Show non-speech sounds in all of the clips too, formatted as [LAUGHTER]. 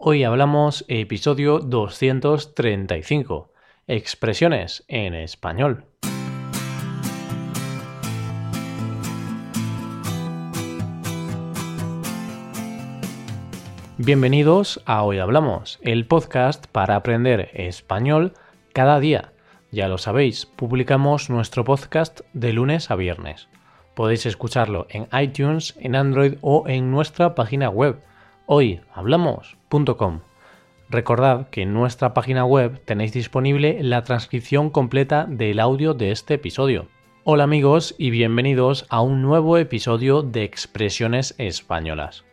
Hoy hablamos episodio 235, expresiones en español. Bienvenidos a Hoy Hablamos, el podcast para aprender español cada día. Ya lo sabéis, publicamos nuestro podcast de lunes a viernes. Podéis escucharlo en iTunes, en Android o en nuestra página web hoyhablamos.com. Recordad que en nuestra página web tenéis disponible la transcripción completa del audio de este episodio. Hola amigos y bienvenidos a un nuevo episodio de Expresiones Españolas.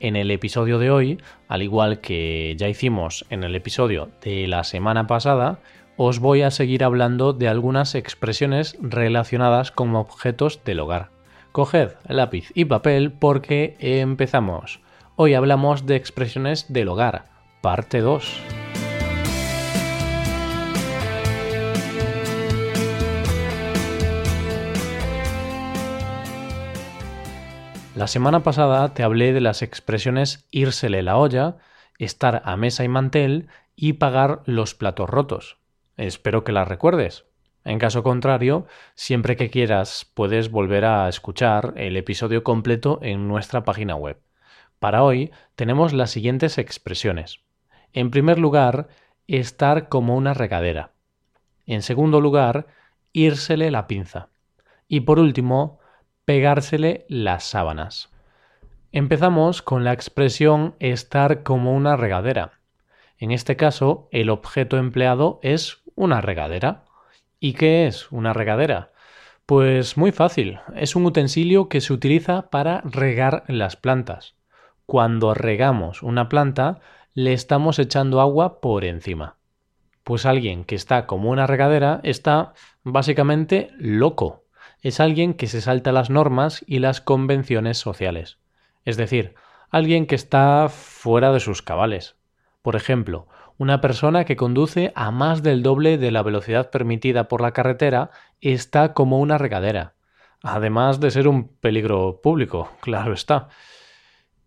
En el episodio de hoy, al igual que ya hicimos en el episodio de la semana pasada, os voy a seguir hablando de algunas expresiones relacionadas con objetos del hogar. Coged lápiz y papel porque empezamos. Hoy hablamos de expresiones del hogar, parte 2. La semana pasada te hablé de las expresiones írsele la olla, estar a mesa y mantel y pagar los platos rotos. Espero que las recuerdes. En caso contrario, siempre que quieras puedes volver a escuchar el episodio completo en nuestra página web. Para hoy tenemos las siguientes expresiones. En primer lugar, estar como una regadera. En segundo lugar, írsele la pinza. Y por último, pegársele las sábanas. Empezamos con la expresión estar como una regadera. En este caso, el objeto empleado es una regadera. ¿Y qué es una regadera? Pues muy fácil, es un utensilio que se utiliza para regar las plantas cuando regamos una planta, le estamos echando agua por encima. Pues alguien que está como una regadera está básicamente loco. Es alguien que se salta las normas y las convenciones sociales. Es decir, alguien que está fuera de sus cabales. Por ejemplo, una persona que conduce a más del doble de la velocidad permitida por la carretera está como una regadera. Además de ser un peligro público, [LAUGHS] claro está.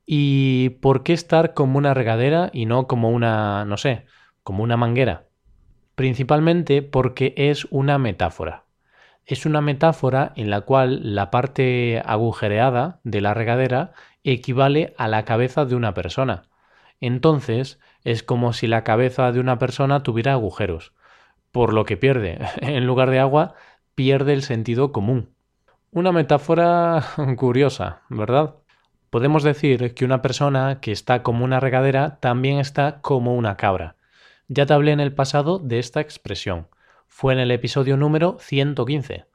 ¿Y por qué estar como una regadera y no como una, no sé, como una manguera? Principalmente porque es una metáfora. Es una metáfora en la cual la parte agujereada de la regadera equivale a la cabeza de una persona. Entonces es como si la cabeza de una persona tuviera agujeros, por lo que pierde, [LAUGHS] en lugar de agua, pierde el sentido común. Una metáfora [LAUGHS] curiosa, ¿verdad? Podemos decir que una persona que está como una regadera también está como una cabra. Ya te hablé en el pasado de esta expresión. Fue en el episodio número 115.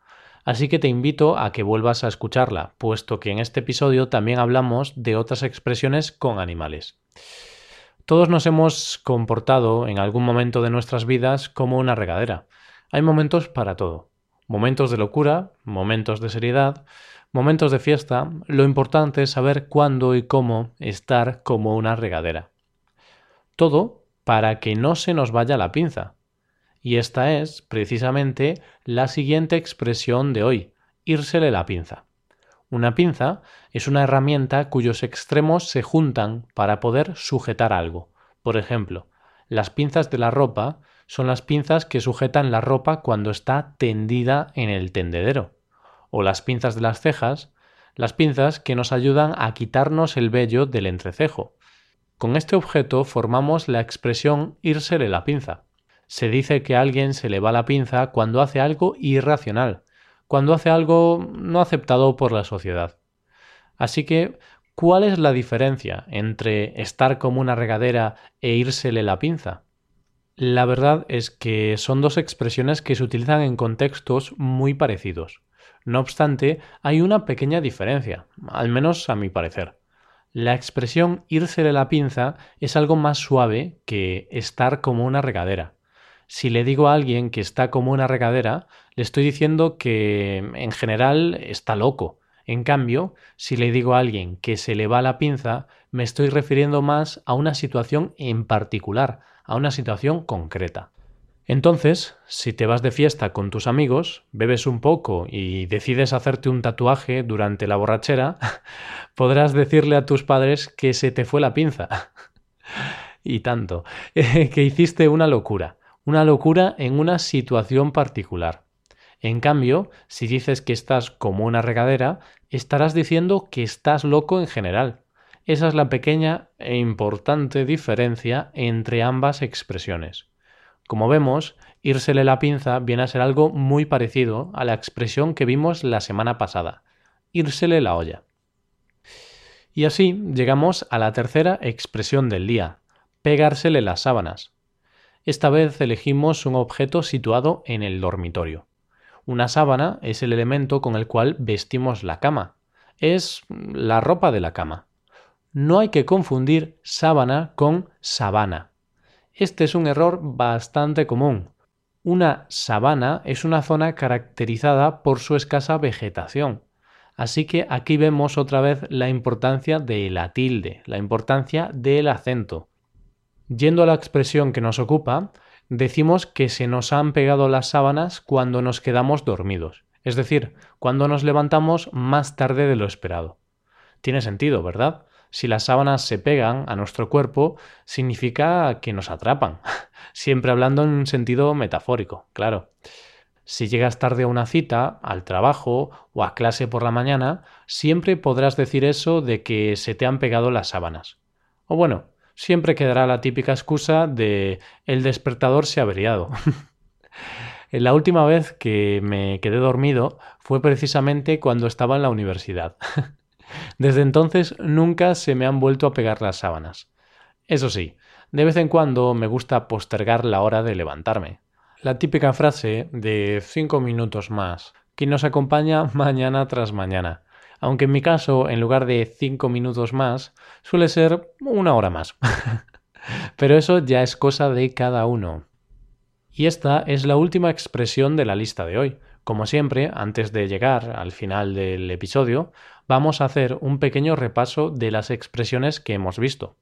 Así que te invito a que vuelvas a escucharla, puesto que en este episodio también hablamos de otras expresiones con animales. Todos nos hemos comportado en algún momento de nuestras vidas como una regadera. Hay momentos para todo. Momentos de locura, momentos de seriedad, momentos de fiesta, lo importante es saber cuándo y cómo estar como una regadera. Todo para que no se nos vaya la pinza. Y esta es, precisamente, la siguiente expresión de hoy, írsele la pinza. Una pinza es una herramienta cuyos extremos se juntan para poder sujetar algo. Por ejemplo, las pinzas de la ropa son las pinzas que sujetan la ropa cuando está tendida en el tendedero o las pinzas de las cejas, las pinzas que nos ayudan a quitarnos el vello del entrecejo. Con este objeto formamos la expresión írsele la pinza. Se dice que a alguien se le va la pinza cuando hace algo irracional, cuando hace algo no aceptado por la sociedad. Así que, ¿cuál es la diferencia entre estar como una regadera e írsele la pinza? La verdad es que son dos expresiones que se utilizan en contextos muy parecidos. No obstante, hay una pequeña diferencia, al menos a mi parecer. La expresión írsele la pinza es algo más suave que estar como una regadera. Si le digo a alguien que está como una regadera, le estoy diciendo que en general está loco. En cambio, si le digo a alguien que se le va la pinza, me estoy refiriendo más a una situación en particular, a una situación concreta. Entonces, si te vas de fiesta con tus amigos, bebes un poco y decides hacerte un tatuaje durante la borrachera, [LAUGHS] podrás decirle a tus padres que se te fue la pinza. [LAUGHS] y tanto, [LAUGHS] que hiciste una locura, una locura en una situación particular. En cambio, si dices que estás como una regadera, estarás diciendo que estás loco en general. Esa es la pequeña e importante diferencia entre ambas expresiones. Como vemos, írsele la pinza viene a ser algo muy parecido a la expresión que vimos la semana pasada, írsele la olla. Y así llegamos a la tercera expresión del día, pegársele las sábanas. Esta vez elegimos un objeto situado en el dormitorio. Una sábana es el elemento con el cual vestimos la cama. Es la ropa de la cama. No hay que confundir sábana con sabana. Este es un error bastante común. Una sabana es una zona caracterizada por su escasa vegetación. Así que aquí vemos otra vez la importancia de la tilde, la importancia del acento. Yendo a la expresión que nos ocupa, decimos que se nos han pegado las sábanas cuando nos quedamos dormidos, es decir, cuando nos levantamos más tarde de lo esperado. Tiene sentido, ¿verdad? Si las sábanas se pegan a nuestro cuerpo, significa que nos atrapan, [LAUGHS] siempre hablando en un sentido metafórico, claro. Si llegas tarde a una cita, al trabajo o a clase por la mañana, siempre podrás decir eso de que se te han pegado las sábanas. O bueno, siempre quedará la típica excusa de el despertador se ha averiado. [LAUGHS] la última vez que me quedé dormido fue precisamente cuando estaba en la universidad. [LAUGHS] Desde entonces nunca se me han vuelto a pegar las sábanas. Eso sí, de vez en cuando me gusta postergar la hora de levantarme. La típica frase de cinco minutos más, que nos acompaña [LAUGHS] mañana tras mañana aunque en mi caso, en lugar de 5 minutos más, suele ser una hora más. [LAUGHS] Pero eso ya es cosa de cada uno. Y esta es la última expresión de la lista de hoy. Como siempre, antes de llegar al final del episodio, vamos a hacer un pequeño repaso de las expresiones que hemos visto.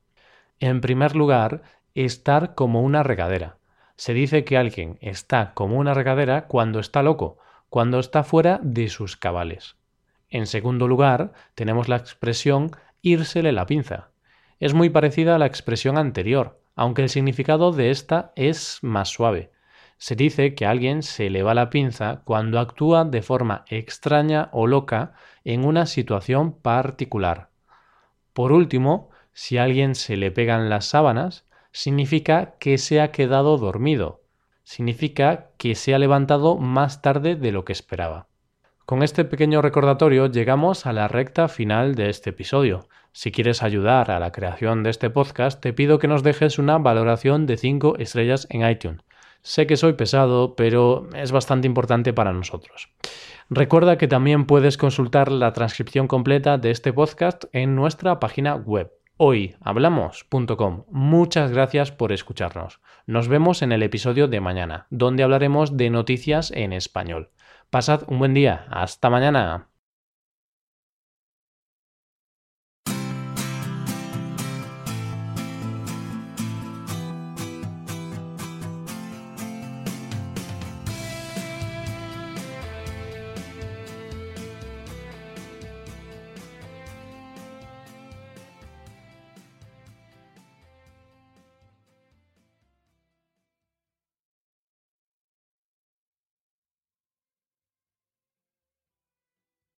En primer lugar, estar como una regadera. Se dice que alguien está como una regadera cuando está loco, cuando está fuera de sus cabales. En segundo lugar, tenemos la expresión írsele la pinza. Es muy parecida a la expresión anterior, aunque el significado de esta es más suave. Se dice que alguien se le va la pinza cuando actúa de forma extraña o loca en una situación particular. Por último, si a alguien se le pegan las sábanas, significa que se ha quedado dormido. Significa que se ha levantado más tarde de lo que esperaba. Con este pequeño recordatorio llegamos a la recta final de este episodio. Si quieres ayudar a la creación de este podcast, te pido que nos dejes una valoración de 5 estrellas en iTunes. Sé que soy pesado, pero es bastante importante para nosotros. Recuerda que también puedes consultar la transcripción completa de este podcast en nuestra página web hoyhablamos.com. Muchas gracias por escucharnos. Nos vemos en el episodio de mañana, donde hablaremos de noticias en español. Pasad un buen día. Hasta mañana.